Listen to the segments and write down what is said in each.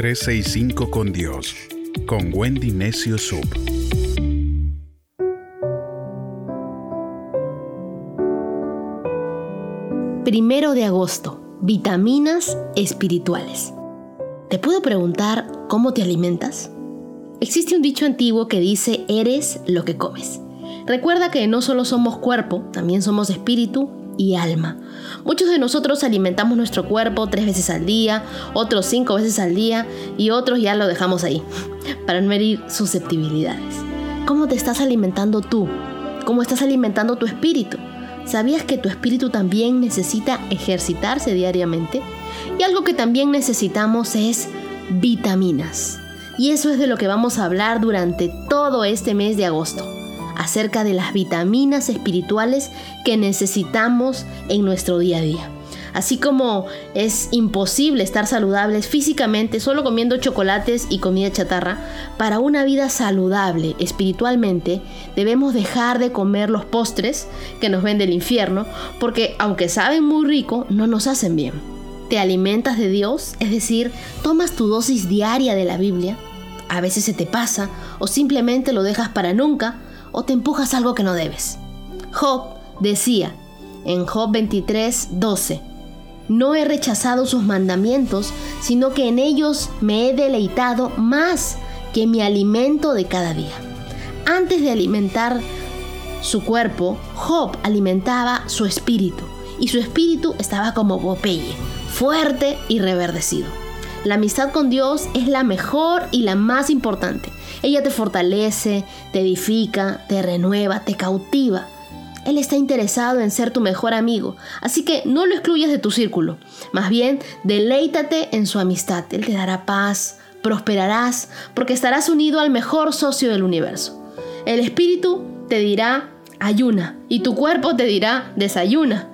365 con Dios, con Wendy Necio Sub. Primero de agosto, vitaminas espirituales. ¿Te puedo preguntar cómo te alimentas? Existe un dicho antiguo que dice, eres lo que comes. Recuerda que no solo somos cuerpo, también somos espíritu y alma. Muchos de nosotros alimentamos nuestro cuerpo tres veces al día, otros cinco veces al día y otros ya lo dejamos ahí, para no herir susceptibilidades. ¿Cómo te estás alimentando tú? ¿Cómo estás alimentando tu espíritu? ¿Sabías que tu espíritu también necesita ejercitarse diariamente? Y algo que también necesitamos es vitaminas. Y eso es de lo que vamos a hablar durante todo este mes de agosto acerca de las vitaminas espirituales que necesitamos en nuestro día a día. Así como es imposible estar saludables físicamente solo comiendo chocolates y comida chatarra, para una vida saludable espiritualmente debemos dejar de comer los postres que nos ven del infierno, porque aunque saben muy rico, no nos hacen bien. Te alimentas de Dios, es decir, tomas tu dosis diaria de la Biblia, a veces se te pasa o simplemente lo dejas para nunca, o te empujas algo que no debes. Job decía en Job 23, 12, no he rechazado sus mandamientos, sino que en ellos me he deleitado más que mi alimento de cada día. Antes de alimentar su cuerpo, Job alimentaba su espíritu, y su espíritu estaba como Popeye, fuerte y reverdecido. La amistad con Dios es la mejor y la más importante. Ella te fortalece, te edifica, te renueva, te cautiva. Él está interesado en ser tu mejor amigo, así que no lo excluyas de tu círculo. Más bien, deleítate en su amistad. Él te dará paz, prosperarás, porque estarás unido al mejor socio del universo. El espíritu te dirá ayuna y tu cuerpo te dirá desayuna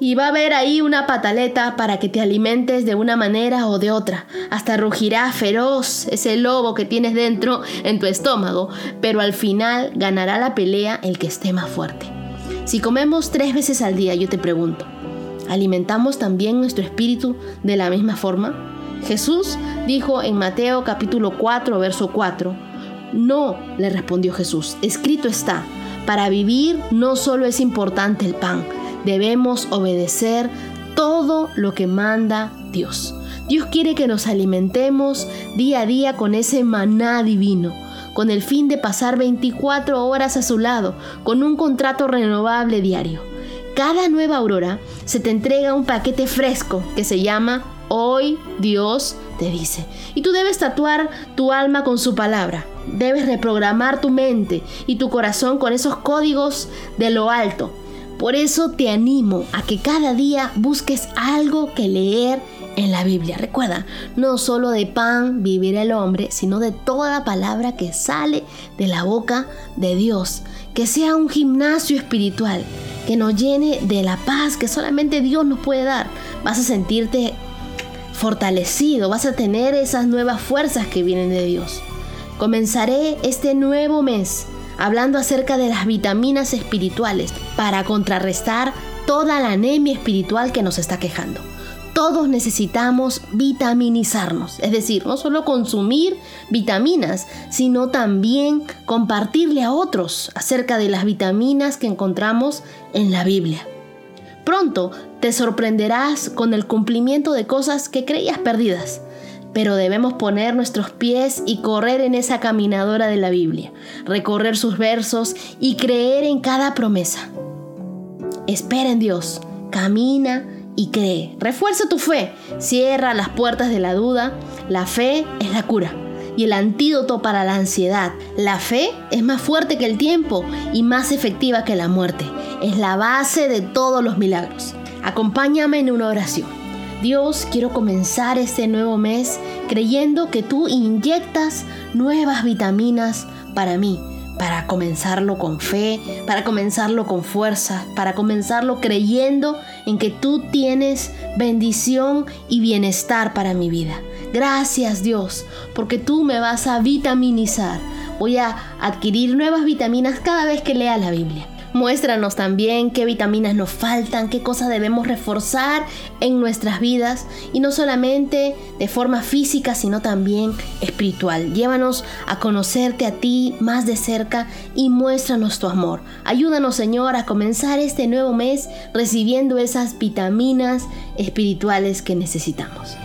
y va a haber ahí una pataleta para que te alimentes de una manera o de otra. Hasta rugirá feroz ese lobo que tienes dentro en tu estómago, pero al final ganará la pelea el que esté más fuerte. Si comemos tres veces al día, yo te pregunto, ¿alimentamos también nuestro espíritu de la misma forma? Jesús dijo en Mateo capítulo 4, verso 4, No, le respondió Jesús, escrito está, para vivir no solo es importante el pan, debemos obedecer todo lo que manda Dios. Dios quiere que nos alimentemos día a día con ese maná divino, con el fin de pasar 24 horas a su lado, con un contrato renovable diario. Cada nueva aurora se te entrega un paquete fresco que se llama Hoy Dios te dice. Y tú debes tatuar tu alma con su palabra. Debes reprogramar tu mente y tu corazón con esos códigos de lo alto por eso te animo a que cada día busques algo que leer en la Biblia. Recuerda, no solo de pan vivirá el hombre, sino de toda palabra que sale de la boca de Dios. Que sea un gimnasio espiritual, que nos llene de la paz que solamente Dios nos puede dar. Vas a sentirte fortalecido, vas a tener esas nuevas fuerzas que vienen de Dios. Comenzaré este nuevo mes hablando acerca de las vitaminas espirituales para contrarrestar toda la anemia espiritual que nos está quejando. Todos necesitamos vitaminizarnos, es decir, no solo consumir vitaminas, sino también compartirle a otros acerca de las vitaminas que encontramos en la Biblia. Pronto te sorprenderás con el cumplimiento de cosas que creías perdidas pero debemos poner nuestros pies y correr en esa caminadora de la Biblia, recorrer sus versos y creer en cada promesa. Espera en Dios, camina y cree. Refuerza tu fe, cierra las puertas de la duda. La fe es la cura y el antídoto para la ansiedad. La fe es más fuerte que el tiempo y más efectiva que la muerte. Es la base de todos los milagros. Acompáñame en una oración. Dios, quiero comenzar este nuevo mes creyendo que tú inyectas nuevas vitaminas para mí, para comenzarlo con fe, para comenzarlo con fuerza, para comenzarlo creyendo en que tú tienes bendición y bienestar para mi vida. Gracias Dios, porque tú me vas a vitaminizar. Voy a adquirir nuevas vitaminas cada vez que lea la Biblia. Muéstranos también qué vitaminas nos faltan, qué cosas debemos reforzar en nuestras vidas y no solamente de forma física, sino también espiritual. Llévanos a conocerte a ti más de cerca y muéstranos tu amor. Ayúdanos, Señor, a comenzar este nuevo mes recibiendo esas vitaminas espirituales que necesitamos.